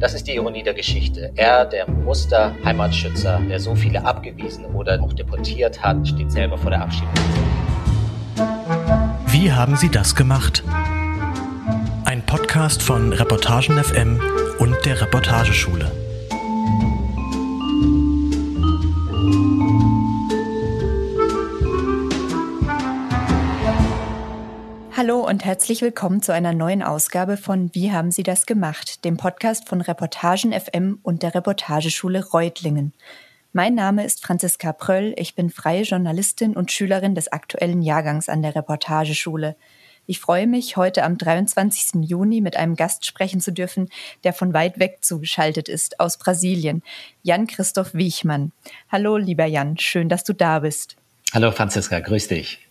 Das ist die Ironie der Geschichte. Er, der Muster-Heimatschützer, der so viele abgewiesen oder auch deportiert hat, steht selber vor der Abschiebung. Wie haben Sie das gemacht? Ein Podcast von Reportagen FM und der Reportageschule. Hallo und herzlich willkommen zu einer neuen Ausgabe von Wie haben Sie das gemacht, dem Podcast von Reportagen FM und der Reportageschule Reutlingen. Mein Name ist Franziska Pröll, ich bin freie Journalistin und Schülerin des aktuellen Jahrgangs an der Reportageschule. Ich freue mich, heute am 23. Juni mit einem Gast sprechen zu dürfen, der von weit weg zugeschaltet ist, aus Brasilien, Jan-Christoph Wiechmann. Hallo, lieber Jan, schön, dass du da bist. Hallo, Franziska, grüß dich.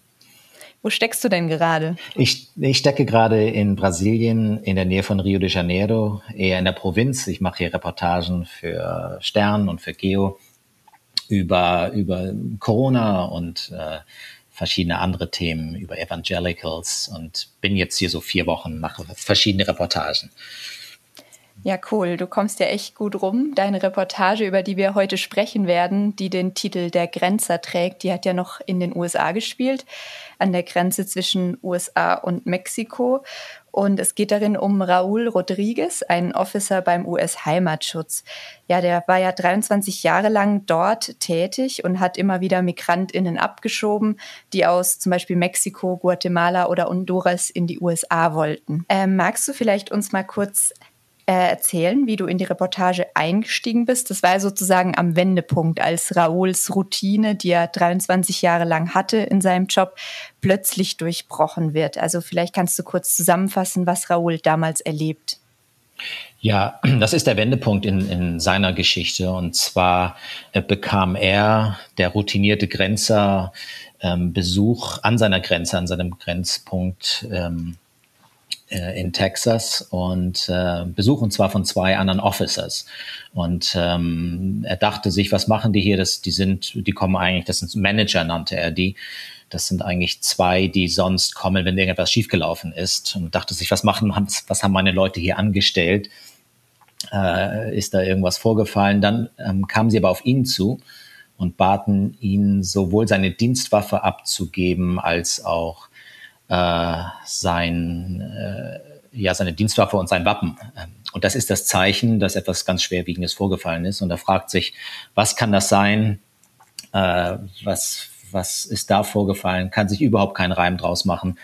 Wo steckst du denn gerade? Ich, ich stecke gerade in Brasilien, in der Nähe von Rio de Janeiro, eher in der Provinz. Ich mache hier Reportagen für Stern und für Geo über, über Corona und äh, verschiedene andere Themen, über Evangelicals und bin jetzt hier so vier Wochen, mache verschiedene Reportagen. Ja, cool. Du kommst ja echt gut rum. Deine Reportage, über die wir heute sprechen werden, die den Titel Der Grenzer trägt, die hat ja noch in den USA gespielt, an der Grenze zwischen USA und Mexiko. Und es geht darin um Raúl Rodriguez, einen Officer beim US-Heimatschutz. Ja, der war ja 23 Jahre lang dort tätig und hat immer wieder MigrantInnen abgeschoben, die aus zum Beispiel Mexiko, Guatemala oder Honduras in die USA wollten. Ähm, magst du vielleicht uns mal kurz erzählen, wie du in die Reportage eingestiegen bist. Das war sozusagen am Wendepunkt, als Raouls Routine, die er 23 Jahre lang hatte in seinem Job, plötzlich durchbrochen wird. Also vielleicht kannst du kurz zusammenfassen, was Raoul damals erlebt. Ja, das ist der Wendepunkt in, in seiner Geschichte. Und zwar äh, bekam er, der routinierte Grenzer, ähm, Besuch an seiner Grenze, an seinem Grenzpunkt ähm, äh, in Texas und äh, Besuch und zwar von zwei anderen Officers. Und ähm, er dachte sich, was machen die hier? Das, die sind, die kommen eigentlich, das sind Manager nannte er die. Das sind eigentlich zwei, die sonst kommen, wenn irgendetwas schiefgelaufen ist. Und dachte sich, was machen, was haben meine Leute hier angestellt? Äh, ist da irgendwas vorgefallen? Dann ähm, kamen sie aber auf ihn zu und baten ihn, sowohl seine Dienstwaffe abzugeben als auch äh, sein, äh, ja, seine Dienstwaffe und sein Wappen. Ähm, und das ist das Zeichen, dass etwas ganz Schwerwiegendes vorgefallen ist. Und er fragt sich, was kann das sein? Äh, was, was ist da vorgefallen? Kann sich überhaupt keinen Reim draus machen.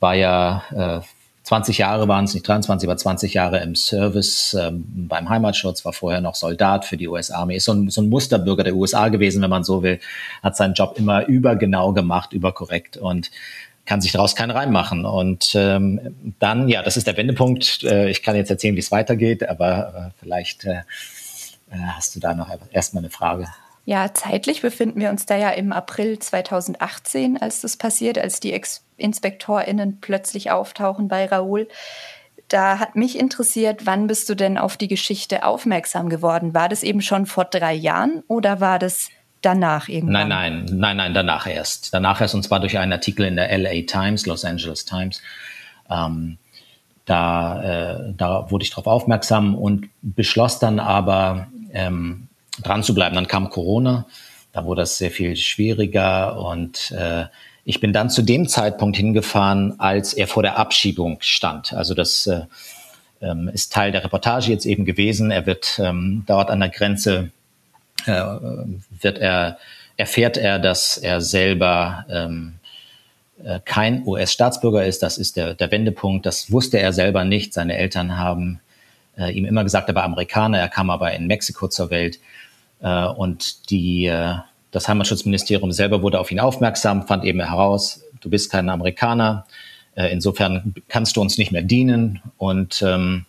War ja äh, 20 Jahre waren es, nicht 23, aber 20 Jahre im Service ähm, beim Heimatschutz, war vorher noch Soldat für die US-Armee, ist so ein, so ein Musterbürger der USA gewesen, wenn man so will, hat seinen Job immer übergenau gemacht, überkorrekt und kann sich daraus keinen Reim machen. Und ähm, dann, ja, das ist der Wendepunkt. Äh, ich kann jetzt erzählen, wie es weitergeht, aber äh, vielleicht äh, äh hast du da noch erstmal eine Frage. Ja, zeitlich befinden wir uns da ja im April 2018, als das passiert, als die Ex InspektorInnen plötzlich auftauchen bei Raoul. Da hat mich interessiert, wann bist du denn auf die Geschichte aufmerksam geworden? War das eben schon vor drei Jahren oder war das danach irgendwann? Nein, nein, nein, nein, danach erst. Danach erst und zwar durch einen Artikel in der LA Times, Los Angeles Times. Ähm, da, äh, da wurde ich darauf aufmerksam und beschloss dann aber ähm, dran zu bleiben. Dann kam Corona, da wurde es sehr viel schwieriger und äh, ich bin dann zu dem Zeitpunkt hingefahren, als er vor der Abschiebung stand. Also das äh, ähm, ist Teil der Reportage jetzt eben gewesen. Er wird ähm, dort an der Grenze äh, wird er, erfährt er, dass er selber ähm, äh, kein US-Staatsbürger ist. Das ist der, der Wendepunkt. Das wusste er selber nicht. Seine Eltern haben äh, ihm immer gesagt, er war Amerikaner. Er kam aber in Mexiko zur Welt. Äh, und die, äh, das Heimatschutzministerium selber wurde auf ihn aufmerksam, fand eben heraus, du bist kein Amerikaner. Äh, insofern kannst du uns nicht mehr dienen. Und ähm,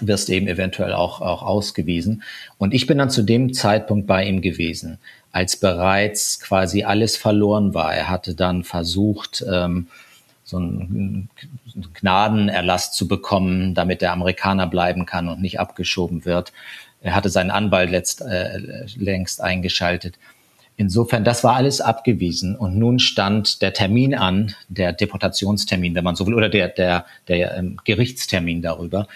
wirst eben eventuell auch, auch ausgewiesen. Und ich bin dann zu dem Zeitpunkt bei ihm gewesen, als bereits quasi alles verloren war. Er hatte dann versucht, ähm, so einen Gnadenerlass zu bekommen, damit der Amerikaner bleiben kann und nicht abgeschoben wird. Er hatte seinen Anwalt letzt, äh, längst eingeschaltet. Insofern, das war alles abgewiesen. Und nun stand der Termin an, der Deportationstermin, wenn man so will, oder der, der, der ähm, Gerichtstermin darüber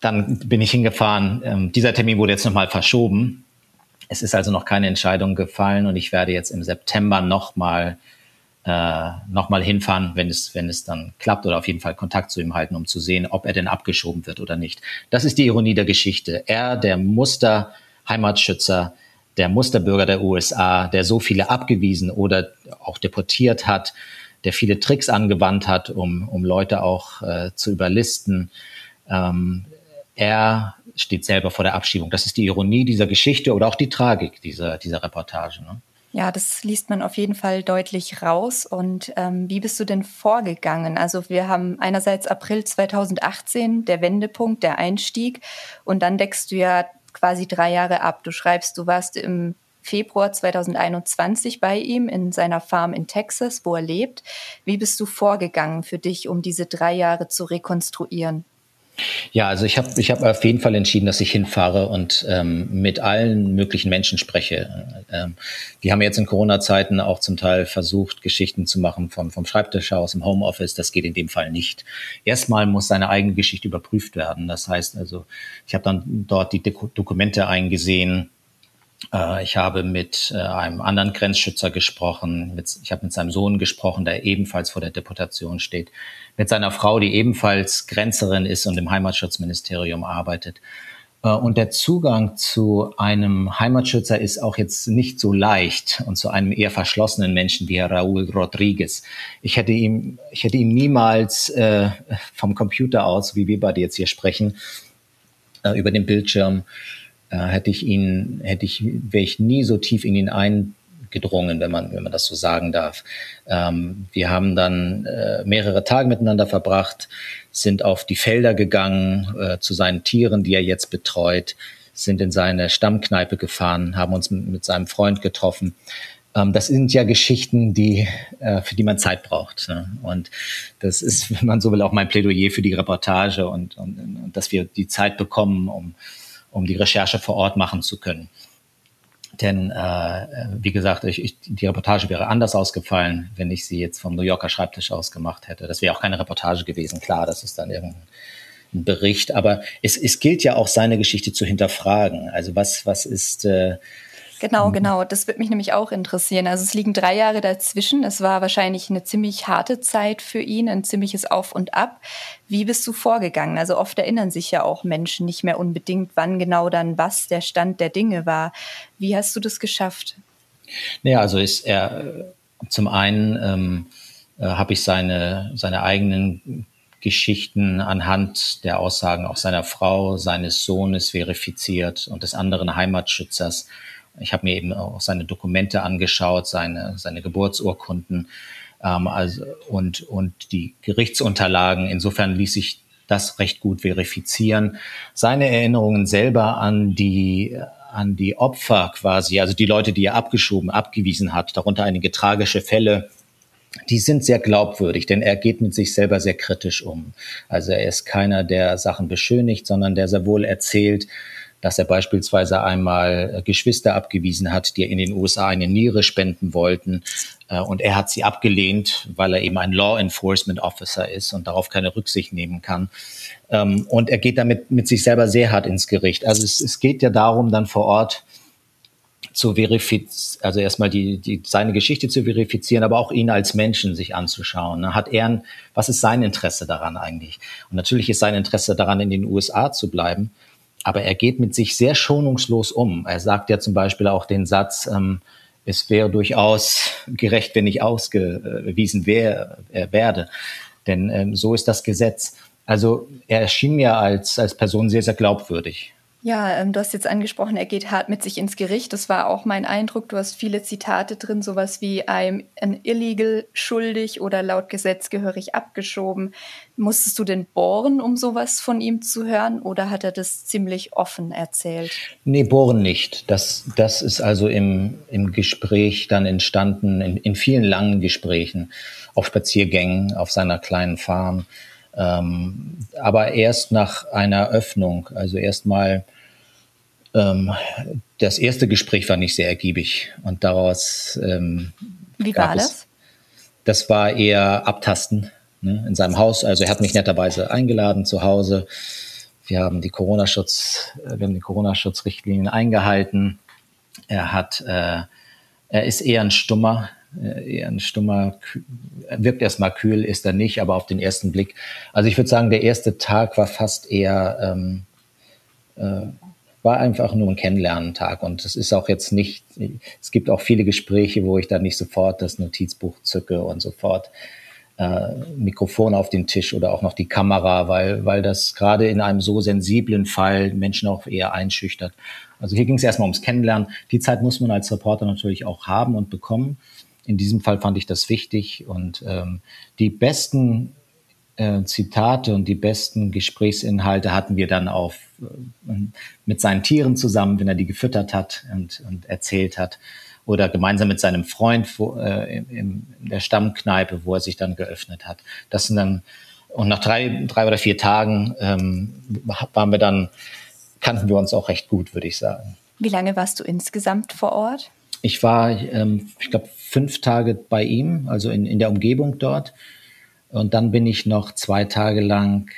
dann bin ich hingefahren. Ähm, dieser Termin wurde jetzt nochmal verschoben. Es ist also noch keine Entscheidung gefallen und ich werde jetzt im September nochmal äh, nochmal hinfahren, wenn es, wenn es dann klappt oder auf jeden Fall Kontakt zu ihm halten, um zu sehen, ob er denn abgeschoben wird oder nicht. Das ist die Ironie der Geschichte. Er, der Muster-Heimatschützer, der Musterbürger der USA, der so viele abgewiesen oder auch deportiert hat, der viele Tricks angewandt hat, um, um Leute auch äh, zu überlisten. Ähm, er steht selber vor der Abschiebung. Das ist die Ironie dieser Geschichte oder auch die Tragik dieser, dieser Reportage. Ne? Ja, das liest man auf jeden Fall deutlich raus. Und ähm, wie bist du denn vorgegangen? Also wir haben einerseits April 2018, der Wendepunkt, der Einstieg. Und dann deckst du ja quasi drei Jahre ab. Du schreibst, du warst im Februar 2021 bei ihm in seiner Farm in Texas, wo er lebt. Wie bist du vorgegangen für dich, um diese drei Jahre zu rekonstruieren? Ja, also ich habe ich hab auf jeden Fall entschieden, dass ich hinfahre und ähm, mit allen möglichen Menschen spreche. Ähm, wir haben jetzt in Corona-Zeiten auch zum Teil versucht, Geschichten zu machen vom, vom Schreibtisch aus, im Homeoffice. Das geht in dem Fall nicht. Erstmal muss seine eigene Geschichte überprüft werden. Das heißt also, ich habe dann dort die Dokumente eingesehen, ich habe mit äh, einem anderen Grenzschützer gesprochen. ich habe mit seinem Sohn gesprochen, der ebenfalls vor der Deportation steht. Mit seiner Frau, die ebenfalls Grenzerin ist und im Heimatschutzministerium arbeitet. Äh, und der Zugang zu einem Heimatschützer ist auch jetzt nicht so leicht und zu einem eher verschlossenen Menschen wie Raúl Rodriguez. Ich hätte ihm, ich hätte ihm niemals äh, vom Computer aus, wie wir beide jetzt hier sprechen, äh, über den Bildschirm äh, hätte ich ihn, hätte ich, wäre ich nie so tief in ihn eingedrungen, wenn man, wenn man das so sagen darf. Ähm, wir haben dann äh, mehrere Tage miteinander verbracht, sind auf die Felder gegangen äh, zu seinen Tieren, die er jetzt betreut, sind in seine Stammkneipe gefahren, haben uns mit, mit seinem Freund getroffen. Ähm, das sind ja Geschichten, die, äh, für die man Zeit braucht. Ne? Und das ist, wenn man so will, auch mein Plädoyer für die Reportage und, und, und dass wir die Zeit bekommen, um um die Recherche vor Ort machen zu können. Denn äh, wie gesagt, ich, ich, die Reportage wäre anders ausgefallen, wenn ich sie jetzt vom New Yorker Schreibtisch aus gemacht hätte. Das wäre auch keine Reportage gewesen. Klar, das ist dann irgendein Bericht, aber es, es gilt ja auch seine Geschichte zu hinterfragen. Also was was ist äh, Genau, mhm. genau. Das wird mich nämlich auch interessieren. Also es liegen drei Jahre dazwischen. Es war wahrscheinlich eine ziemlich harte Zeit für ihn, ein ziemliches Auf und Ab. Wie bist du vorgegangen? Also oft erinnern sich ja auch Menschen nicht mehr unbedingt, wann genau dann was der Stand der Dinge war. Wie hast du das geschafft? Naja, also ist er zum einen ähm, äh, habe ich seine, seine eigenen Geschichten anhand der Aussagen auch seiner Frau, seines Sohnes verifiziert und des anderen Heimatschützers ich habe mir eben auch seine Dokumente angeschaut, seine, seine Geburtsurkunden ähm, also, und, und die Gerichtsunterlagen. Insofern ließ sich das recht gut verifizieren. Seine Erinnerungen selber an die an die Opfer quasi, also die Leute, die er abgeschoben, abgewiesen hat, darunter einige tragische Fälle, die sind sehr glaubwürdig, denn er geht mit sich selber sehr kritisch um. Also er ist keiner, der Sachen beschönigt, sondern der sehr wohl erzählt, dass er beispielsweise einmal äh, Geschwister abgewiesen hat, die in den USA eine Niere spenden wollten. Äh, und er hat sie abgelehnt, weil er eben ein Law Enforcement Officer ist und darauf keine Rücksicht nehmen kann. Ähm, und er geht damit mit sich selber sehr hart ins Gericht. Also es, es geht ja darum, dann vor Ort zu verifizieren, also erstmal die, die, seine Geschichte zu verifizieren, aber auch ihn als Menschen sich anzuschauen. Ne? Hat er, ein, was ist sein Interesse daran eigentlich? Und natürlich ist sein Interesse daran, in den USA zu bleiben. Aber er geht mit sich sehr schonungslos um. Er sagt ja zum Beispiel auch den Satz, ähm, es wäre durchaus gerecht, wenn ich ausgewiesen wär, äh, werde. Denn ähm, so ist das Gesetz. Also er erschien mir als, als Person sehr, sehr glaubwürdig. Ja, ähm, du hast jetzt angesprochen, er geht hart mit sich ins Gericht. Das war auch mein Eindruck. Du hast viele Zitate drin, sowas wie I'm an illegal schuldig oder laut Gesetz gehörig abgeschoben. Musstest du denn bohren, um sowas von ihm zu hören oder hat er das ziemlich offen erzählt? Nee, bohren nicht. Das, das ist also im, im Gespräch dann entstanden, in, in vielen langen Gesprächen, auf Spaziergängen, auf seiner kleinen Farm. Ähm, aber erst nach einer Öffnung, also erstmal ähm, das erste Gespräch war nicht sehr ergiebig und daraus ähm, Wie war das? Es, das war eher Abtasten ne, in seinem Haus. Also er hat mich netterweise eingeladen zu Hause. Wir haben die Corona-Schutz, äh, wir haben die Corona-Schutzrichtlinien eingehalten. Er hat, äh, er ist eher ein Stummer, eher ein stummer, wirkt erstmal kühl, ist er nicht, aber auf den ersten Blick. Also ich würde sagen, der erste Tag war fast eher, ähm, äh, war einfach nur ein Kennenlernen-Tag. Und es ist auch jetzt nicht, es gibt auch viele Gespräche, wo ich dann nicht sofort das Notizbuch zücke und sofort äh, Mikrofon auf den Tisch oder auch noch die Kamera, weil, weil das gerade in einem so sensiblen Fall Menschen auch eher einschüchtert. Also hier ging es erstmal ums Kennenlernen. Die Zeit muss man als Reporter natürlich auch haben und bekommen. In diesem Fall fand ich das wichtig und ähm, die besten äh, Zitate und die besten Gesprächsinhalte hatten wir dann auf äh, mit seinen Tieren zusammen, wenn er die gefüttert hat und, und erzählt hat oder gemeinsam mit seinem Freund wo, äh, in, in der Stammkneipe, wo er sich dann geöffnet hat. Das sind dann und nach drei, drei oder vier Tagen ähm, waren wir dann kannten wir uns auch recht gut, würde ich sagen. Wie lange warst du insgesamt vor Ort? Ich war, ähm, ich glaube, fünf Tage bei ihm, also in, in der Umgebung dort. Und dann bin ich noch zwei Tage lang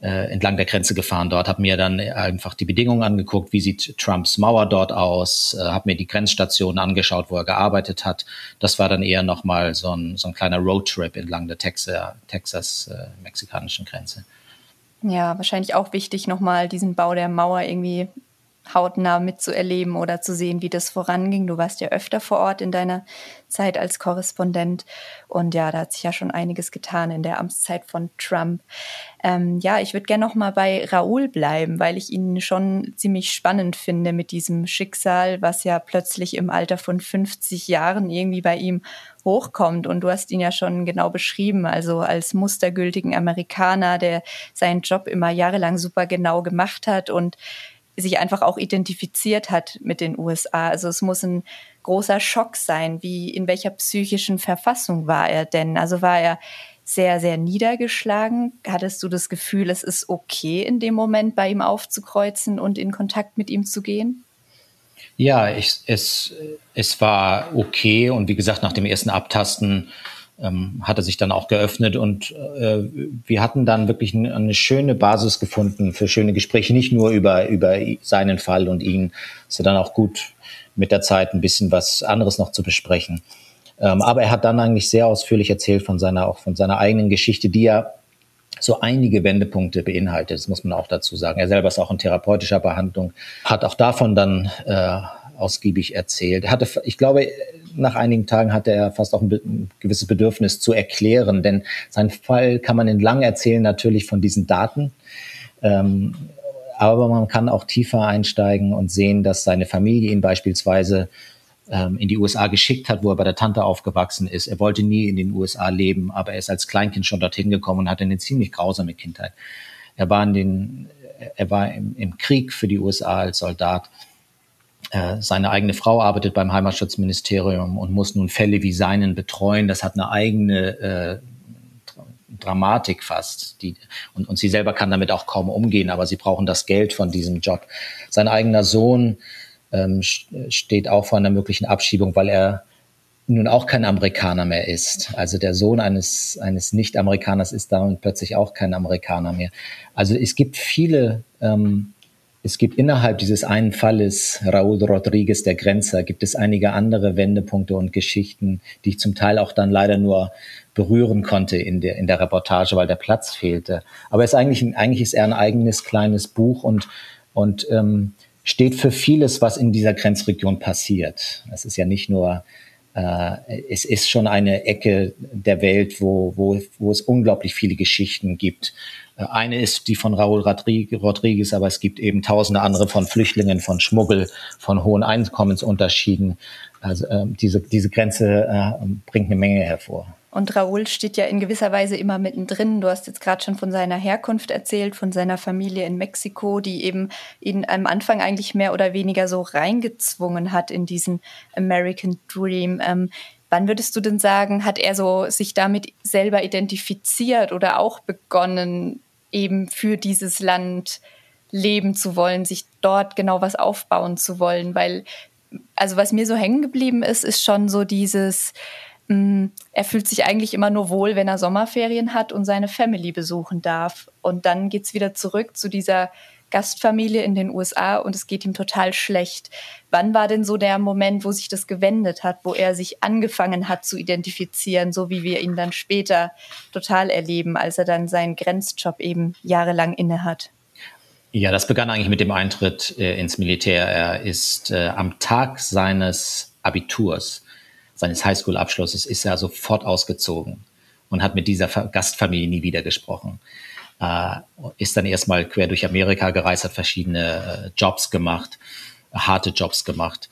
äh, entlang der Grenze gefahren dort, habe mir dann einfach die Bedingungen angeguckt, wie sieht Trumps Mauer dort aus, äh, habe mir die Grenzstationen angeschaut, wo er gearbeitet hat. Das war dann eher nochmal so ein, so ein kleiner Roadtrip entlang der Texas-mexikanischen äh, Grenze. Ja, wahrscheinlich auch wichtig, nochmal diesen Bau der Mauer irgendwie hautnah mitzuerleben oder zu sehen, wie das voranging. Du warst ja öfter vor Ort in deiner Zeit als Korrespondent und ja, da hat sich ja schon einiges getan in der Amtszeit von Trump. Ähm, ja, ich würde gerne noch mal bei Raoul bleiben, weil ich ihn schon ziemlich spannend finde mit diesem Schicksal, was ja plötzlich im Alter von 50 Jahren irgendwie bei ihm hochkommt. Und du hast ihn ja schon genau beschrieben, also als mustergültigen Amerikaner, der seinen Job immer jahrelang super genau gemacht hat und sich einfach auch identifiziert hat mit den USA. Also es muss ein großer Schock sein. Wie, in welcher psychischen Verfassung war er denn? Also war er sehr, sehr niedergeschlagen? Hattest du das Gefühl, es ist okay, in dem Moment bei ihm aufzukreuzen und in Kontakt mit ihm zu gehen? Ja, ich, es, es war okay und wie gesagt, nach dem ersten Abtasten ähm, hat er sich dann auch geöffnet und äh, wir hatten dann wirklich eine, eine schöne Basis gefunden für schöne Gespräche, nicht nur über, über seinen Fall und ihn, sondern auch gut mit der Zeit ein bisschen was anderes noch zu besprechen. Ähm, aber er hat dann eigentlich sehr ausführlich erzählt von seiner, auch von seiner eigenen Geschichte, die ja so einige Wendepunkte beinhaltet. Das muss man auch dazu sagen. Er selber ist auch in therapeutischer Behandlung, hat auch davon dann äh, ausgiebig erzählt. Er hatte, ich glaube, nach einigen Tagen hatte er fast auch ein, ein, gewisses Bedürfnis zu erklären, denn sein Fall kann man entlang erzählen natürlich von diesen Daten. Ähm, aber man kann auch tiefer einsteigen und sehen, dass seine Familie ihn beispielsweise ähm, in die USA geschickt hat, wo er bei der Tante aufgewachsen ist. Er wollte nie in den USA leben, aber er ist als Kleinkind schon dorthin gekommen und hatte eine ziemlich grausame Kindheit. Er war in den, er war im, im Krieg für die USA als Soldat seine eigene Frau arbeitet beim Heimatschutzministerium und muss nun Fälle wie seinen betreuen. Das hat eine eigene äh, Dramatik fast. Die, und, und sie selber kann damit auch kaum umgehen, aber sie brauchen das Geld von diesem Job. Sein eigener Sohn ähm, steht auch vor einer möglichen Abschiebung, weil er nun auch kein Amerikaner mehr ist. Also der Sohn eines, eines Nicht-Amerikaners ist damit plötzlich auch kein Amerikaner mehr. Also es gibt viele ähm, es gibt innerhalb dieses einen Falles, Raúl Rodriguez, der Grenzer, gibt es einige andere Wendepunkte und Geschichten, die ich zum Teil auch dann leider nur berühren konnte in der, in der Reportage, weil der Platz fehlte. Aber es ist eigentlich, eigentlich ist er ein eigenes kleines Buch und, und ähm, steht für vieles, was in dieser Grenzregion passiert. Es ist ja nicht nur äh, es ist schon eine Ecke der Welt, wo, wo, wo es unglaublich viele Geschichten gibt. Eine ist die von Raúl Rodriguez, aber es gibt eben tausende andere von Flüchtlingen, von Schmuggel, von hohen Einkommensunterschieden. Also äh, diese, diese Grenze äh, bringt eine Menge hervor. Und Raúl steht ja in gewisser Weise immer mittendrin. Du hast jetzt gerade schon von seiner Herkunft erzählt, von seiner Familie in Mexiko, die eben ihn am Anfang eigentlich mehr oder weniger so reingezwungen hat in diesen American Dream. Ähm, Wann würdest du denn sagen, hat er so sich damit selber identifiziert oder auch begonnen, eben für dieses Land leben zu wollen, sich dort genau was aufbauen zu wollen, weil also was mir so hängen geblieben ist, ist schon so dieses mm, er fühlt sich eigentlich immer nur wohl, wenn er Sommerferien hat und seine Family besuchen darf. Und dann geht's wieder zurück zu dieser Gastfamilie in den USA und es geht ihm total schlecht. Wann war denn so der Moment, wo sich das gewendet hat, wo er sich angefangen hat zu identifizieren, so wie wir ihn dann später total erleben, als er dann seinen Grenzjob eben jahrelang innehat? Ja, das begann eigentlich mit dem Eintritt äh, ins Militär. Er ist äh, am Tag seines Abiturs, seines Highschool-Abschlusses, ist er sofort ausgezogen und hat mit dieser Gastfamilie nie wieder gesprochen äh, ist dann erstmal quer durch Amerika gereist, hat verschiedene äh, Jobs gemacht, harte Jobs gemacht.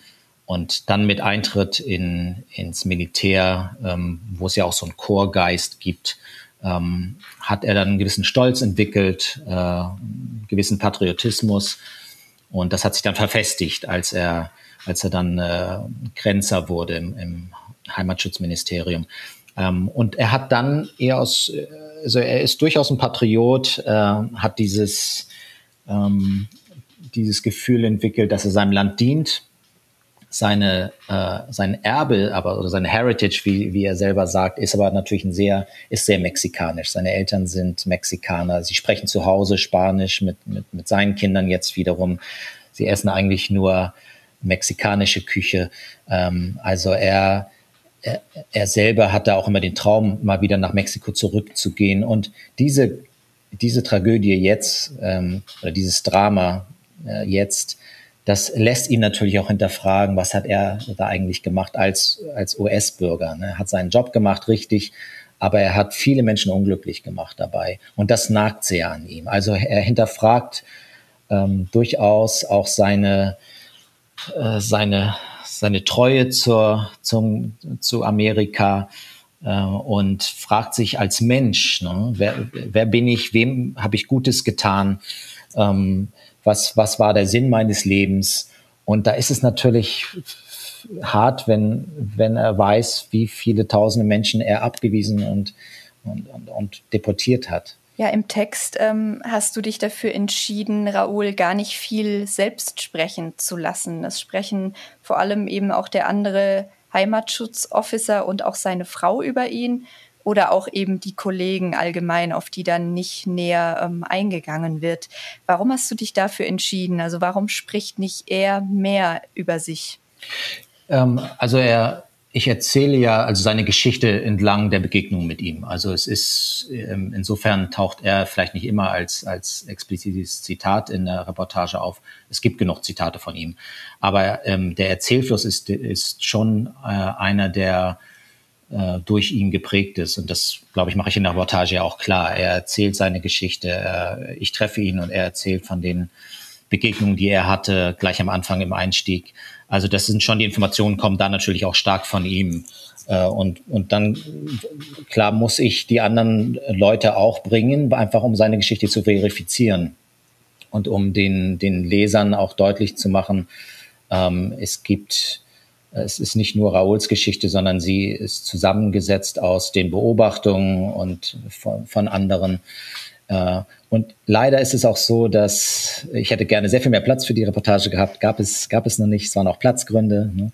Und dann mit Eintritt in, ins Militär, ähm, wo es ja auch so einen Chorgeist gibt, ähm, hat er dann einen gewissen Stolz entwickelt, äh, einen gewissen Patriotismus. Und das hat sich dann verfestigt, als er, als er dann äh, Grenzer wurde im, im Heimatschutzministerium. Ähm, und er hat dann eher aus, also er ist durchaus ein Patriot, äh, hat dieses, ähm, dieses Gefühl entwickelt, dass er seinem Land dient, seine, äh, sein Erbe, aber oder seine Heritage, wie, wie er selber sagt, ist aber natürlich ein sehr, ist sehr mexikanisch. Seine Eltern sind Mexikaner. Sie sprechen zu Hause Spanisch mit, mit, mit seinen Kindern jetzt wiederum. Sie essen eigentlich nur mexikanische Küche. Ähm, also er, er, er selber hatte auch immer den Traum, mal wieder nach Mexiko zurückzugehen. Und diese, diese Tragödie jetzt, ähm, oder dieses Drama äh, jetzt, das lässt ihn natürlich auch hinterfragen, was hat er da eigentlich gemacht als, als US-Bürger. Ne? Er hat seinen Job gemacht, richtig, aber er hat viele Menschen unglücklich gemacht dabei. Und das nagt sehr an ihm. Also er hinterfragt ähm, durchaus auch seine, äh, seine seine Treue zur, zum, zu Amerika äh, und fragt sich als Mensch, ne, wer, wer bin ich, wem habe ich Gutes getan, ähm, was, was war der Sinn meines Lebens? Und da ist es natürlich hart, wenn, wenn er weiß, wie viele tausende Menschen er abgewiesen und, und, und, und deportiert hat. Ja, im Text ähm, hast du dich dafür entschieden, Raoul gar nicht viel selbst sprechen zu lassen. Das sprechen vor allem eben auch der andere Heimatschutzofficer und auch seine Frau über ihn oder auch eben die Kollegen allgemein, auf die dann nicht näher ähm, eingegangen wird. Warum hast du dich dafür entschieden? Also warum spricht nicht er mehr über sich? Ähm, also er ich erzähle ja also seine Geschichte entlang der Begegnung mit ihm. Also es ist ähm, insofern taucht er vielleicht nicht immer als als explizites Zitat in der Reportage auf. Es gibt genug Zitate von ihm, aber ähm, der Erzählfluss ist ist schon äh, einer der äh, durch ihn geprägt ist und das glaube ich mache ich in der Reportage ja auch klar. Er erzählt seine Geschichte. Äh, ich treffe ihn und er erzählt von den Begegnungen, die er hatte, gleich am Anfang im Einstieg. Also das sind schon die Informationen, kommen da natürlich auch stark von ihm. Äh, und, und dann, klar, muss ich die anderen Leute auch bringen, einfach um seine Geschichte zu verifizieren und um den, den Lesern auch deutlich zu machen, ähm, es gibt, es ist nicht nur Rauls Geschichte, sondern sie ist zusammengesetzt aus den Beobachtungen und von, von anderen. Äh, und leider ist es auch so, dass ich hätte gerne sehr viel mehr Platz für die Reportage gehabt, gab es, gab es noch nicht, es waren auch Platzgründe. Ne?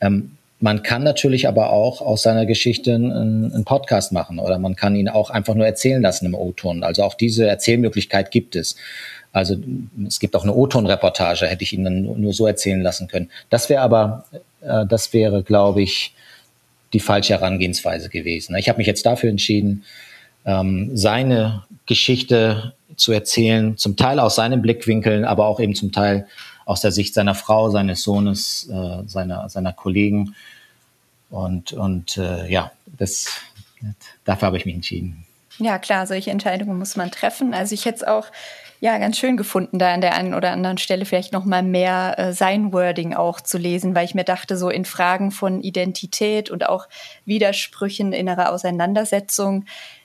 Ähm, man kann natürlich aber auch aus seiner Geschichte einen, Podcast machen oder man kann ihn auch einfach nur erzählen lassen im O-Ton. Also auch diese Erzählmöglichkeit gibt es. Also es gibt auch eine O-Ton-Reportage, hätte ich Ihnen dann nur so erzählen lassen können. Das wäre aber, äh, das wäre, glaube ich, die falsche Herangehensweise gewesen. Ich habe mich jetzt dafür entschieden, ähm, seine Geschichte zu erzählen, zum Teil aus seinen Blickwinkeln, aber auch eben zum Teil aus der Sicht seiner Frau, seines Sohnes, äh, seiner, seiner Kollegen. Und, und äh, ja, das, dafür habe ich mich entschieden. Ja, klar, solche Entscheidungen muss man treffen. Also ich hätte es auch ja ganz schön gefunden, da an der einen oder anderen Stelle vielleicht noch mal mehr äh, sein Wording auch zu lesen, weil ich mir dachte, so in Fragen von Identität und auch Widersprüchen innerer Auseinandersetzung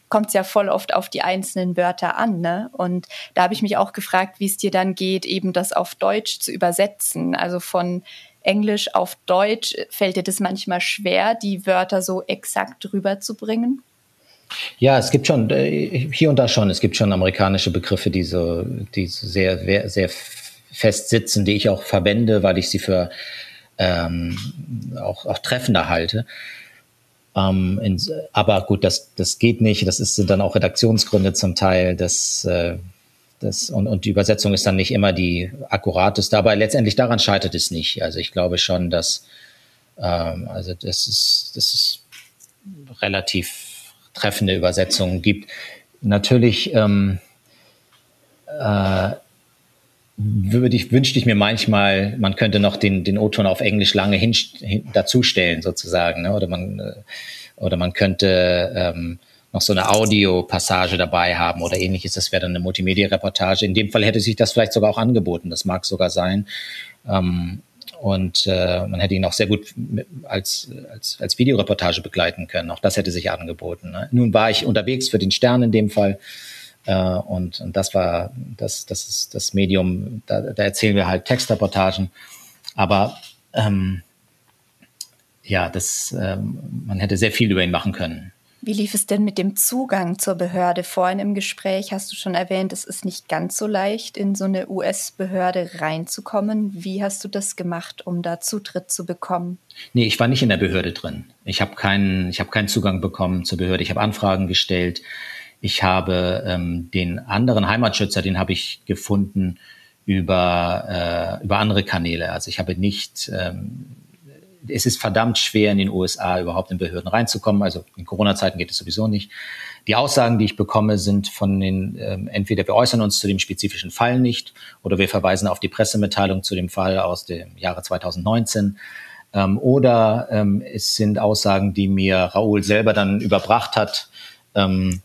kommt es ja voll oft auf die einzelnen Wörter an. Ne? Und da habe ich mich auch gefragt, wie es dir dann geht, eben das auf Deutsch zu übersetzen. Also von Englisch auf Deutsch fällt dir das manchmal schwer, die Wörter so exakt rüberzubringen? Ja, es gibt schon, äh, hier und da schon, es gibt schon amerikanische Begriffe, die so, die sehr, sehr fest sitzen, die ich auch verwende, weil ich sie für ähm, auch, auch treffender halte. Ähm, in, aber gut, das, das geht nicht. Das ist, sind dann auch Redaktionsgründe zum Teil. Das, äh, das, und, und die Übersetzung ist dann nicht immer die akkurateste. Aber letztendlich daran scheitert es nicht. Also ich glaube schon, dass ähm, also das ist, das ist relativ treffende Übersetzungen gibt. Natürlich ähm, äh, würde ich, wünschte ich mir manchmal, man könnte noch den, den O-Ton auf Englisch lange hin, hin, dazustellen, sozusagen. Ne? Oder, man, äh, oder man könnte ähm, noch so eine Audiopassage dabei haben oder ähnliches. Das wäre dann eine Multimedia-Reportage. In dem Fall hätte sich das vielleicht sogar auch angeboten. Das mag sogar sein. Ähm, und äh, man hätte ihn auch sehr gut als, als, als Videoreportage begleiten können. Auch das hätte sich angeboten. Ne? Nun war ich unterwegs für den Stern in dem Fall. Äh, und, und das war das, das ist das Medium, da, da erzählen wir halt Textreportagen. Aber ähm, ja, das, ähm, man hätte sehr viel über ihn machen können. Wie lief es denn mit dem Zugang zur Behörde? Vorhin im Gespräch hast du schon erwähnt, es ist nicht ganz so leicht, in so eine US-Behörde reinzukommen. Wie hast du das gemacht, um da Zutritt zu bekommen? Nee, ich war nicht in der Behörde drin. Ich habe keinen, ich habe keinen Zugang bekommen zur Behörde. Ich habe Anfragen gestellt. Ich habe ähm, den anderen Heimatschützer, den habe ich gefunden über, äh, über andere Kanäle. Also ich habe nicht ähm, es ist verdammt schwer in den USA überhaupt in Behörden reinzukommen. Also in Corona-Zeiten geht es sowieso nicht. Die Aussagen, die ich bekomme, sind von den, ähm, entweder wir äußern uns zu dem spezifischen Fall nicht oder wir verweisen auf die Pressemitteilung zu dem Fall aus dem Jahre 2019. Ähm, oder ähm, es sind Aussagen, die mir Raoul selber dann überbracht hat, ähm,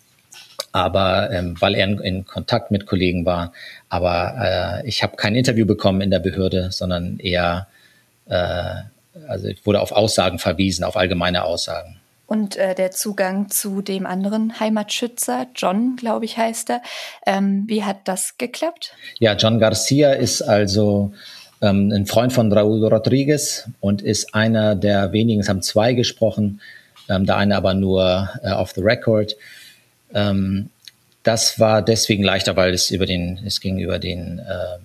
aber ähm, weil er in, in, Kontakt mit Kollegen war. Aber äh, ich habe kein Interview bekommen in der Behörde, sondern eher äh, also ich wurde auf Aussagen verwiesen, auf allgemeine Aussagen. Und äh, der Zugang zu dem anderen Heimatschützer, John, glaube ich, heißt er. Ähm, wie hat das geklappt? Ja, John Garcia ist also ähm, ein Freund von Raúl Rodriguez und ist einer der wenigen, es haben zwei gesprochen, ähm, der eine aber nur äh, off the record. Ähm, das war deswegen leichter, weil es über den, es ging über den äh,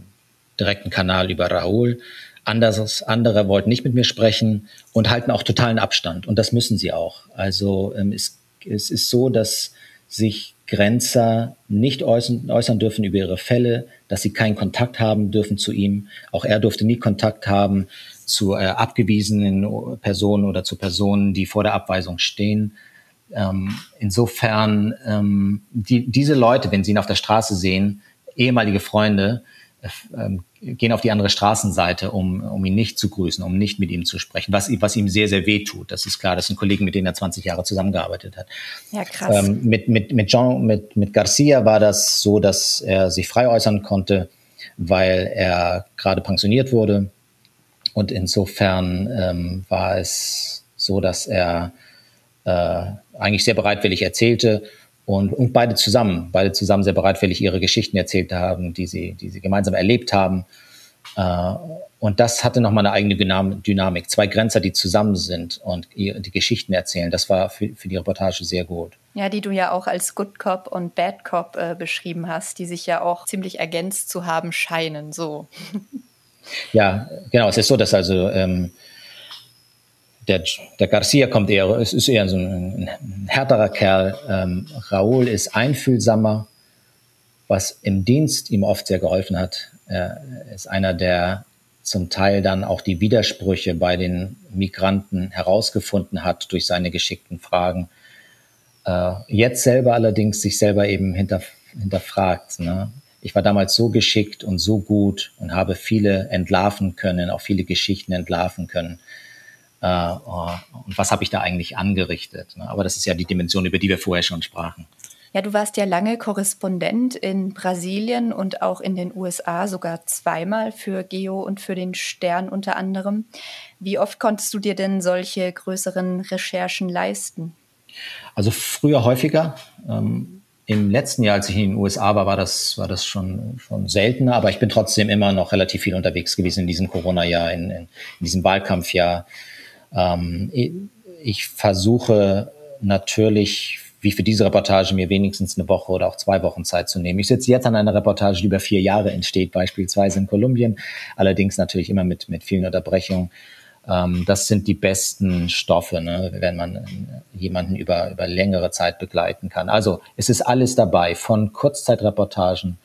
direkten Kanal über Raúl. Anderes, andere wollten nicht mit mir sprechen und halten auch totalen Abstand. Und das müssen sie auch. Also ähm, es, es ist so, dass sich Grenzer nicht äußern, äußern dürfen über ihre Fälle, dass sie keinen Kontakt haben dürfen zu ihm. Auch er durfte nie Kontakt haben zu äh, abgewiesenen Personen oder zu Personen, die vor der Abweisung stehen. Ähm, insofern, ähm, die, diese Leute, wenn sie ihn auf der Straße sehen, ehemalige Freunde, ähm, gehen auf die andere Straßenseite, um, um ihn nicht zu grüßen, um nicht mit ihm zu sprechen, was, was ihm sehr, sehr weh tut. Das ist klar, das sind Kollegen, mit denen er 20 Jahre zusammengearbeitet hat. Ja, krass. Ähm, mit, mit, mit, Jean, mit, mit Garcia war das so, dass er sich frei äußern konnte, weil er gerade pensioniert wurde. Und insofern ähm, war es so, dass er äh, eigentlich sehr bereitwillig erzählte und, und beide zusammen, beide zusammen sehr bereitwillig ihre Geschichten erzählt haben, die sie, die sie gemeinsam erlebt haben. Äh, und das hatte nochmal eine eigene Dynamik. Zwei Grenzer, die zusammen sind und die Geschichten erzählen. Das war für, für die Reportage sehr gut. Ja, die du ja auch als Good Cop und Bad Cop äh, beschrieben hast, die sich ja auch ziemlich ergänzt zu haben scheinen, so. Ja, genau. Es ist so, dass also ähm, der, der Garcia kommt eher, es ist eher so ein, ein härterer Kerl. Ähm, Raúl ist einfühlsamer, was im Dienst ihm oft sehr geholfen hat. Er ist einer, der zum Teil dann auch die Widersprüche bei den Migranten herausgefunden hat durch seine geschickten Fragen. Äh, jetzt selber allerdings sich selber eben hinter, hinterfragt. Ne? Ich war damals so geschickt und so gut und habe viele entlarven können, auch viele Geschichten entlarven können äh, und was habe ich da eigentlich angerichtet. Ne? Aber das ist ja die Dimension, über die wir vorher schon sprachen. Ja, du warst ja lange Korrespondent in Brasilien und auch in den USA, sogar zweimal für Geo und für den Stern unter anderem. Wie oft konntest du dir denn solche größeren Recherchen leisten? Also früher häufiger. Ähm, Im letzten Jahr, als ich in den USA war, war das, war das schon, schon seltener, aber ich bin trotzdem immer noch relativ viel unterwegs gewesen in diesem Corona-Jahr, in, in, in diesem Wahlkampfjahr. Ähm, ich versuche natürlich, wie für diese Reportage, mir wenigstens eine Woche oder auch zwei Wochen Zeit zu nehmen. Ich sitze jetzt an einer Reportage, die über vier Jahre entsteht, beispielsweise in Kolumbien, allerdings natürlich immer mit, mit vielen Unterbrechungen. Ähm, das sind die besten Stoffe, ne, wenn man jemanden über, über längere Zeit begleiten kann. Also es ist alles dabei, von Kurzzeitreportagen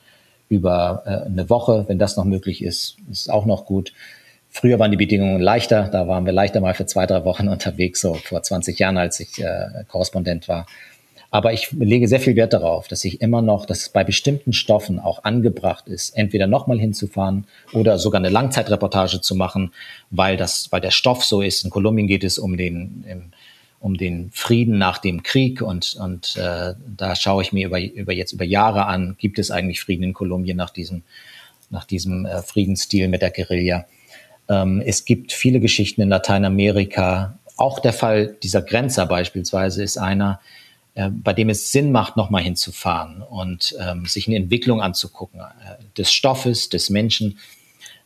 über äh, eine Woche, wenn das noch möglich ist, ist auch noch gut. Früher waren die Bedingungen leichter, da waren wir leichter mal für zwei, drei Wochen unterwegs, so vor 20 Jahren, als ich äh, Korrespondent war. Aber ich lege sehr viel Wert darauf, dass ich immer noch, dass es bei bestimmten Stoffen auch angebracht ist, entweder nochmal hinzufahren oder sogar eine Langzeitreportage zu machen, weil das, weil der Stoff so ist. In Kolumbien geht es um den, um den Frieden nach dem Krieg und, und äh, da schaue ich mir über, über jetzt über Jahre an, gibt es eigentlich Frieden in Kolumbien nach diesem, nach diesem äh, Friedensstil mit der Guerilla. Ähm, es gibt viele Geschichten in Lateinamerika. Auch der Fall dieser Grenzer beispielsweise ist einer, äh, bei dem es Sinn macht, nochmal hinzufahren und ähm, sich eine Entwicklung anzugucken, äh, des Stoffes, des Menschen.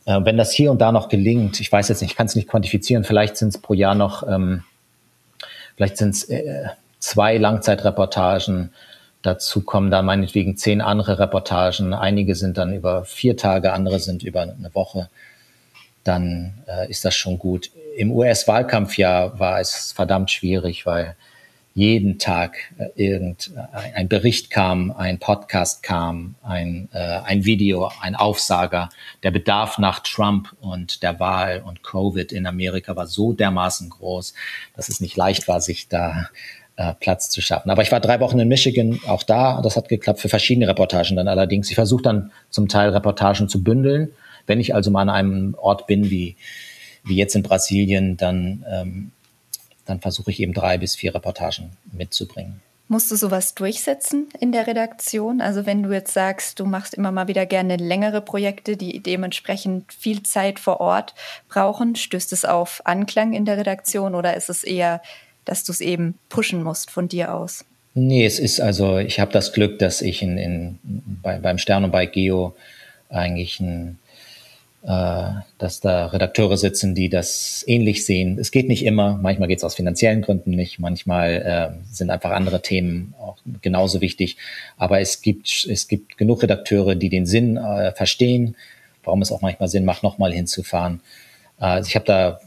Äh, wenn das hier und da noch gelingt, ich weiß jetzt nicht, ich kann es nicht quantifizieren, vielleicht sind es pro Jahr noch, ähm, vielleicht sind es äh, zwei Langzeitreportagen, dazu kommen da meinetwegen zehn andere Reportagen, einige sind dann über vier Tage, andere sind über eine Woche, dann äh, ist das schon gut. Im US-Wahlkampfjahr war es verdammt schwierig, weil jeden Tag äh, irgendein Bericht kam, ein Podcast kam, ein, äh, ein Video, ein Aufsager. Der Bedarf nach Trump und der Wahl und Covid in Amerika war so dermaßen groß, dass es nicht leicht war, sich da äh, Platz zu schaffen. Aber ich war drei Wochen in Michigan, auch da, das hat geklappt für verschiedene Reportagen dann allerdings. Ich versuche dann zum Teil Reportagen zu bündeln. Wenn ich also mal an einem Ort bin wie, wie jetzt in Brasilien, dann ähm, dann versuche ich eben drei bis vier Reportagen mitzubringen. Musst du sowas durchsetzen in der Redaktion? Also wenn du jetzt sagst, du machst immer mal wieder gerne längere Projekte, die dementsprechend viel Zeit vor Ort brauchen, stößt es auf Anklang in der Redaktion oder ist es eher, dass du es eben pushen musst von dir aus? Nee, es ist also, ich habe das Glück, dass ich in, in, bei, beim Stern und bei Geo eigentlich ein dass da Redakteure sitzen, die das ähnlich sehen. Es geht nicht immer, manchmal geht es aus finanziellen Gründen nicht, manchmal äh, sind einfach andere Themen auch genauso wichtig. Aber es gibt, es gibt genug Redakteure, die den Sinn äh, verstehen, warum es auch manchmal Sinn macht, nochmal hinzufahren. Äh, ich habe da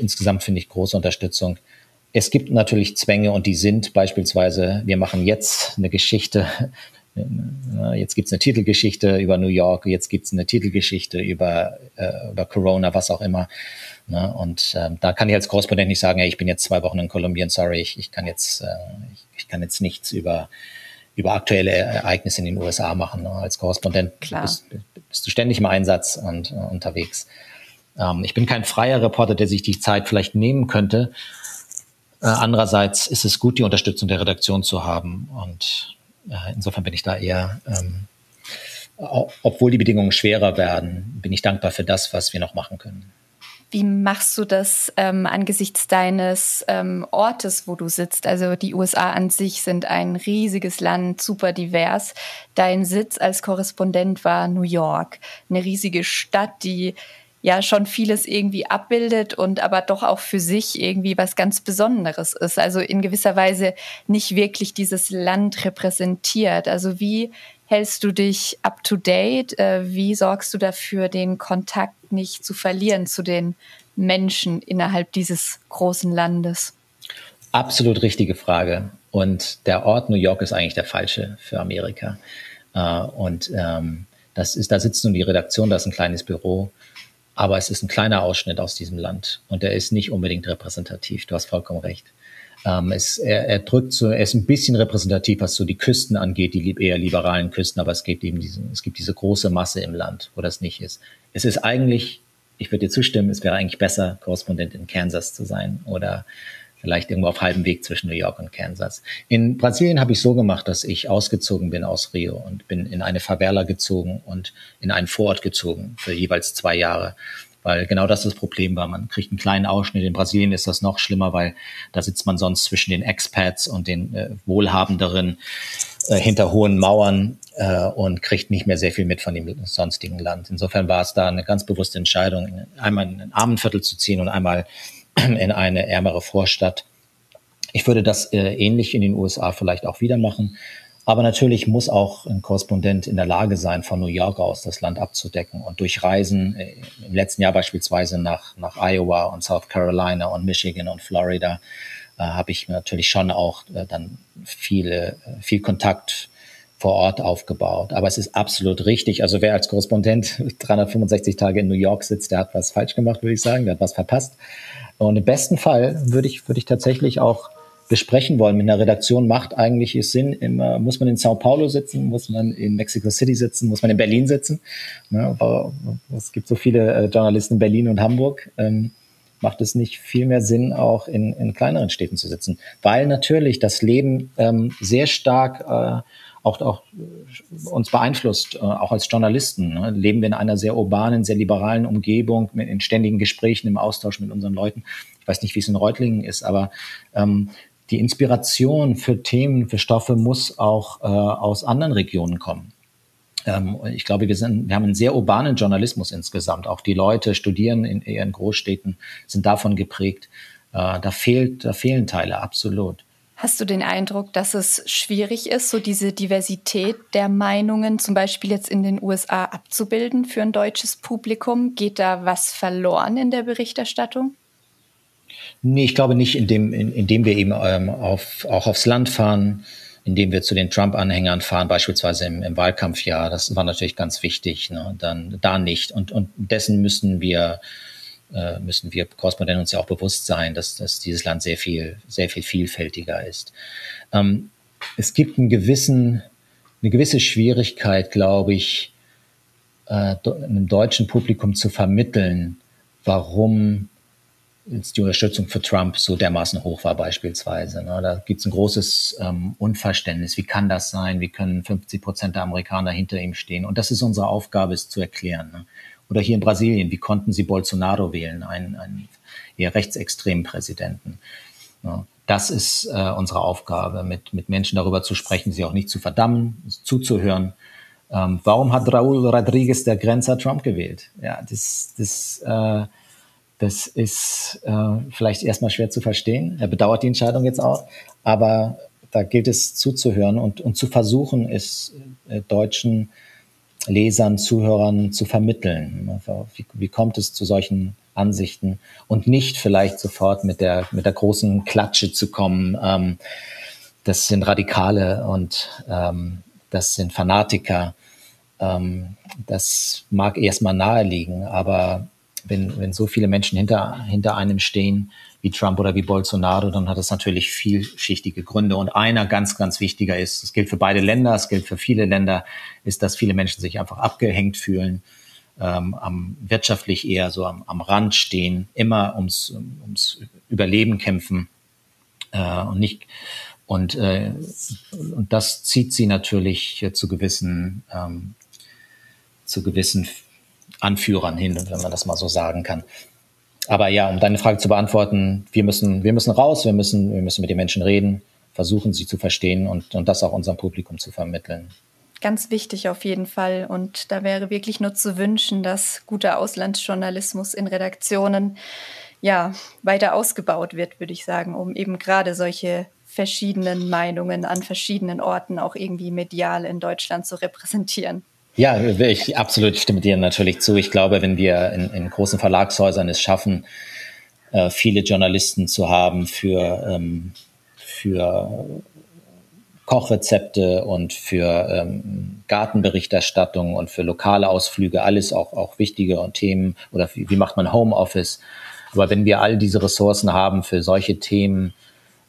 insgesamt, finde ich, große Unterstützung. Es gibt natürlich Zwänge und die sind beispielsweise, wir machen jetzt eine Geschichte Jetzt gibt's eine Titelgeschichte über New York, jetzt gibt's eine Titelgeschichte über, äh, über Corona, was auch immer. Ne? Und ähm, da kann ich als Korrespondent nicht sagen, hey, ich bin jetzt zwei Wochen in Kolumbien, sorry, ich, ich kann jetzt, äh, ich, ich kann jetzt nichts über über aktuelle Ereignisse in den USA machen. Ne? Als Korrespondent bist, bist, du ständig im Einsatz und äh, unterwegs. Ähm, ich bin kein freier Reporter, der sich die Zeit vielleicht nehmen könnte. Äh, andererseits ist es gut, die Unterstützung der Redaktion zu haben und äh, insofern bin ich da eher, ähm, obwohl die Bedingungen schwerer werden, bin ich dankbar für das, was wir noch machen können. Wie machst du das ähm, angesichts deines ähm, Ortes, wo du sitzt? Also die USA an sich sind ein riesiges Land, super divers. Dein Sitz als Korrespondent war New York, eine riesige Stadt, die ja schon vieles irgendwie abbildet und aber doch auch für sich irgendwie was ganz Besonderes ist. Also in gewisser Weise nicht wirklich dieses Land repräsentiert. Also wie hältst du dich up to date? Äh, wie sorgst du dafür, den Kontakt nicht zu verlieren zu den Menschen innerhalb dieses großen Landes? Absolut richtige Frage. Und der Ort New York ist eigentlich der falsche für Amerika. Äh, und ähm, das ist, da sitzt nun die Redaktion, da ist ein kleines Büro aber es ist ein kleiner Ausschnitt aus diesem Land und er ist nicht unbedingt repräsentativ. Du hast vollkommen recht. Ähm, es, er, er drückt so, er ist ein bisschen repräsentativ, was so die Küsten angeht, die eher liberalen Küsten, aber es gibt eben diesen, es gibt diese große Masse im Land, wo das nicht ist. Es ist eigentlich, ich würde dir zustimmen, es wäre eigentlich besser, Korrespondent in Kansas zu sein oder vielleicht irgendwo auf halbem Weg zwischen New York und Kansas. In Brasilien habe ich so gemacht, dass ich ausgezogen bin aus Rio und bin in eine Favela gezogen und in einen Vorort gezogen für jeweils zwei Jahre. Weil genau das das Problem war. Man kriegt einen kleinen Ausschnitt. In Brasilien ist das noch schlimmer, weil da sitzt man sonst zwischen den Expats und den äh, Wohlhabenderen äh, hinter hohen Mauern äh, und kriegt nicht mehr sehr viel mit von dem sonstigen Land. Insofern war es da eine ganz bewusste Entscheidung, einmal in ein Armenviertel zu ziehen und einmal in eine ärmere Vorstadt. Ich würde das äh, ähnlich in den USA vielleicht auch wieder machen. Aber natürlich muss auch ein Korrespondent in der Lage sein, von New York aus das Land abzudecken und durch Reisen, äh, im letzten Jahr beispielsweise nach, nach Iowa und South Carolina und Michigan und Florida, äh, habe ich natürlich schon auch äh, dann viele, äh, viel Kontakt vor Ort aufgebaut. Aber es ist absolut richtig. Also wer als Korrespondent 365 Tage in New York sitzt, der hat was falsch gemacht, würde ich sagen. Der hat was verpasst. Und im besten Fall würde ich, würde ich tatsächlich auch besprechen wollen mit einer Redaktion, macht eigentlich Sinn, immer, muss man in Sao Paulo sitzen, muss man in Mexico City sitzen, muss man in Berlin sitzen. Ne? Es gibt so viele äh, Journalisten in Berlin und Hamburg. Ähm, macht es nicht viel mehr Sinn, auch in, in kleineren Städten zu sitzen, weil natürlich das Leben ähm, sehr stark äh, auch, auch äh, uns beeinflusst, äh, auch als Journalisten. Ne? Leben wir in einer sehr urbanen, sehr liberalen Umgebung, in ständigen Gesprächen, im Austausch mit unseren Leuten. Ich weiß nicht, wie es in Reutlingen ist, aber ähm, die Inspiration für Themen, für Stoffe muss auch äh, aus anderen Regionen kommen. Ähm, ich glaube, wir, sind, wir haben einen sehr urbanen Journalismus insgesamt. Auch die Leute studieren in, eher in Großstädten, sind davon geprägt. Äh, da, fehlt, da fehlen Teile, absolut. Hast du den Eindruck, dass es schwierig ist, so diese Diversität der Meinungen zum Beispiel jetzt in den USA abzubilden für ein deutsches Publikum? Geht da was verloren in der Berichterstattung? Nee, ich glaube nicht, indem, indem wir eben ähm, auf, auch aufs Land fahren, indem wir zu den Trump-Anhängern fahren, beispielsweise im, im, Wahlkampfjahr. Das war natürlich ganz wichtig. Ne? Dann da nicht. Und, und dessen müssen wir äh, müssen wir Korrespondenten uns ja auch bewusst sein, dass, dass dieses Land sehr viel, sehr viel vielfältiger ist. Ähm, es gibt einen gewissen, eine gewisse Schwierigkeit, glaube ich, äh, einem deutschen Publikum zu vermitteln, warum die Unterstützung für Trump so dermaßen hoch war beispielsweise. Ne? Da gibt es ein großes ähm, Unverständnis. Wie kann das sein? Wie können 50 Prozent der Amerikaner hinter ihm stehen? Und das ist unsere Aufgabe, es zu erklären. Ne? Oder hier in Brasilien, wie konnten sie Bolsonaro wählen, einen, einen eher rechtsextremen Präsidenten? Ja, das ist äh, unsere Aufgabe, mit, mit Menschen darüber zu sprechen, sie auch nicht zu verdammen, zuzuhören. Ähm, warum hat Raúl Rodriguez der Grenzer Trump gewählt? Ja, das, das, äh, das ist äh, vielleicht erstmal schwer zu verstehen. Er bedauert die Entscheidung jetzt auch, aber da gilt es zuzuhören und, und zu versuchen, es äh, deutschen Lesern, Zuhörern zu vermitteln. Wie, wie kommt es zu solchen Ansichten und nicht vielleicht sofort mit der, mit der großen Klatsche zu kommen. Ähm, das sind Radikale und ähm, das sind Fanatiker. Ähm, das mag erstmal naheliegen, aber wenn, wenn so viele Menschen hinter, hinter einem stehen, wie Trump oder wie Bolsonaro, dann hat es natürlich vielschichtige Gründe. Und einer ganz, ganz wichtiger ist, es gilt für beide Länder, es gilt für viele Länder, ist, dass viele Menschen sich einfach abgehängt fühlen, ähm, am, wirtschaftlich eher so am, am Rand stehen, immer ums, ums Überleben kämpfen äh, und nicht und, äh, und das zieht sie natürlich zu gewissen ähm, zu gewissen Anführern hin, wenn man das mal so sagen kann. Aber ja, um deine Frage zu beantworten, wir müssen, wir müssen raus, wir müssen, wir müssen mit den Menschen reden, versuchen sie zu verstehen und, und das auch unserem Publikum zu vermitteln. Ganz wichtig auf jeden Fall. Und da wäre wirklich nur zu wünschen, dass guter Auslandsjournalismus in Redaktionen ja weiter ausgebaut wird, würde ich sagen, um eben gerade solche verschiedenen Meinungen an verschiedenen Orten auch irgendwie medial in Deutschland zu repräsentieren. Ja, ich absolut stimme dir natürlich zu. Ich glaube, wenn wir in, in großen Verlagshäusern es schaffen, äh, viele Journalisten zu haben für, ähm, für Kochrezepte und für ähm, Gartenberichterstattung und für lokale Ausflüge, alles auch, auch wichtige und Themen oder wie, wie macht man Homeoffice. Aber wenn wir all diese Ressourcen haben für solche Themen,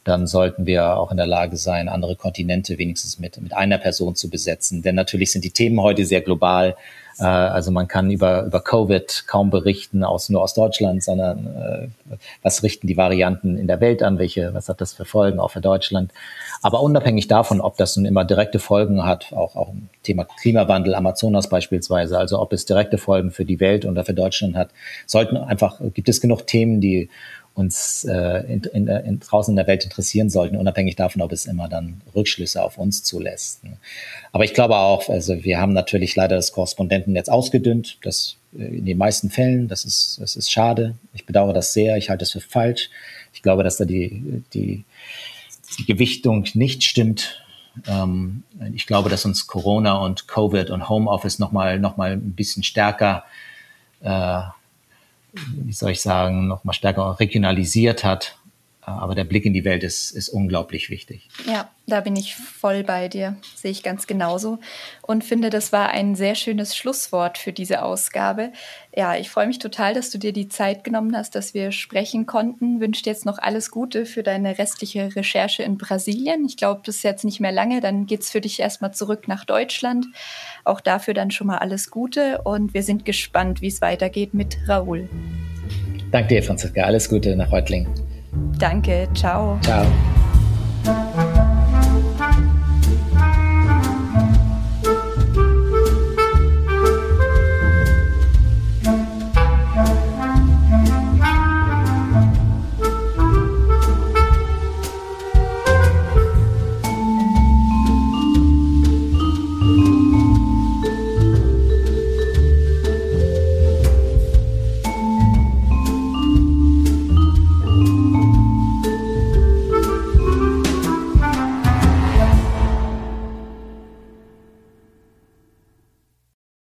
dann sollten wir auch in der Lage sein, andere Kontinente wenigstens mit, mit einer Person zu besetzen. Denn natürlich sind die Themen heute sehr global. Äh, also man kann über, über Covid kaum berichten, aus, nur aus Deutschland, sondern äh, was richten die Varianten in der Welt an, welche, was hat das für Folgen auch für Deutschland. Aber unabhängig davon, ob das nun immer direkte Folgen hat, auch, auch im Thema Klimawandel, Amazonas beispielsweise, also ob es direkte Folgen für die Welt oder für Deutschland hat, sollten einfach, gibt es genug Themen, die uns äh, in, in, in, draußen in der Welt interessieren sollten, unabhängig davon, ob es immer dann Rückschlüsse auf uns zulässt. Aber ich glaube auch, also wir haben natürlich leider das Korrespondentennetz ausgedünnt, das äh, in den meisten Fällen, das ist, das ist schade. Ich bedauere das sehr, ich halte es für falsch. Ich glaube, dass da die, die, die Gewichtung nicht stimmt. Ähm, ich glaube, dass uns Corona und Covid und Homeoffice nochmal noch mal ein bisschen stärker, äh, wie soll ich sagen, nochmal stärker regionalisiert hat aber der Blick in die Welt ist, ist unglaublich wichtig. Ja, da bin ich voll bei dir, sehe ich ganz genauso und finde, das war ein sehr schönes Schlusswort für diese Ausgabe. Ja, ich freue mich total, dass du dir die Zeit genommen hast, dass wir sprechen konnten. Wünsche dir jetzt noch alles Gute für deine restliche Recherche in Brasilien. Ich glaube, das ist jetzt nicht mehr lange, dann geht es für dich erstmal zurück nach Deutschland. Auch dafür dann schon mal alles Gute und wir sind gespannt, wie es weitergeht mit Raoul. Danke dir, Franziska. Alles Gute nach Reutlingen. Danke, ciao. Ciao.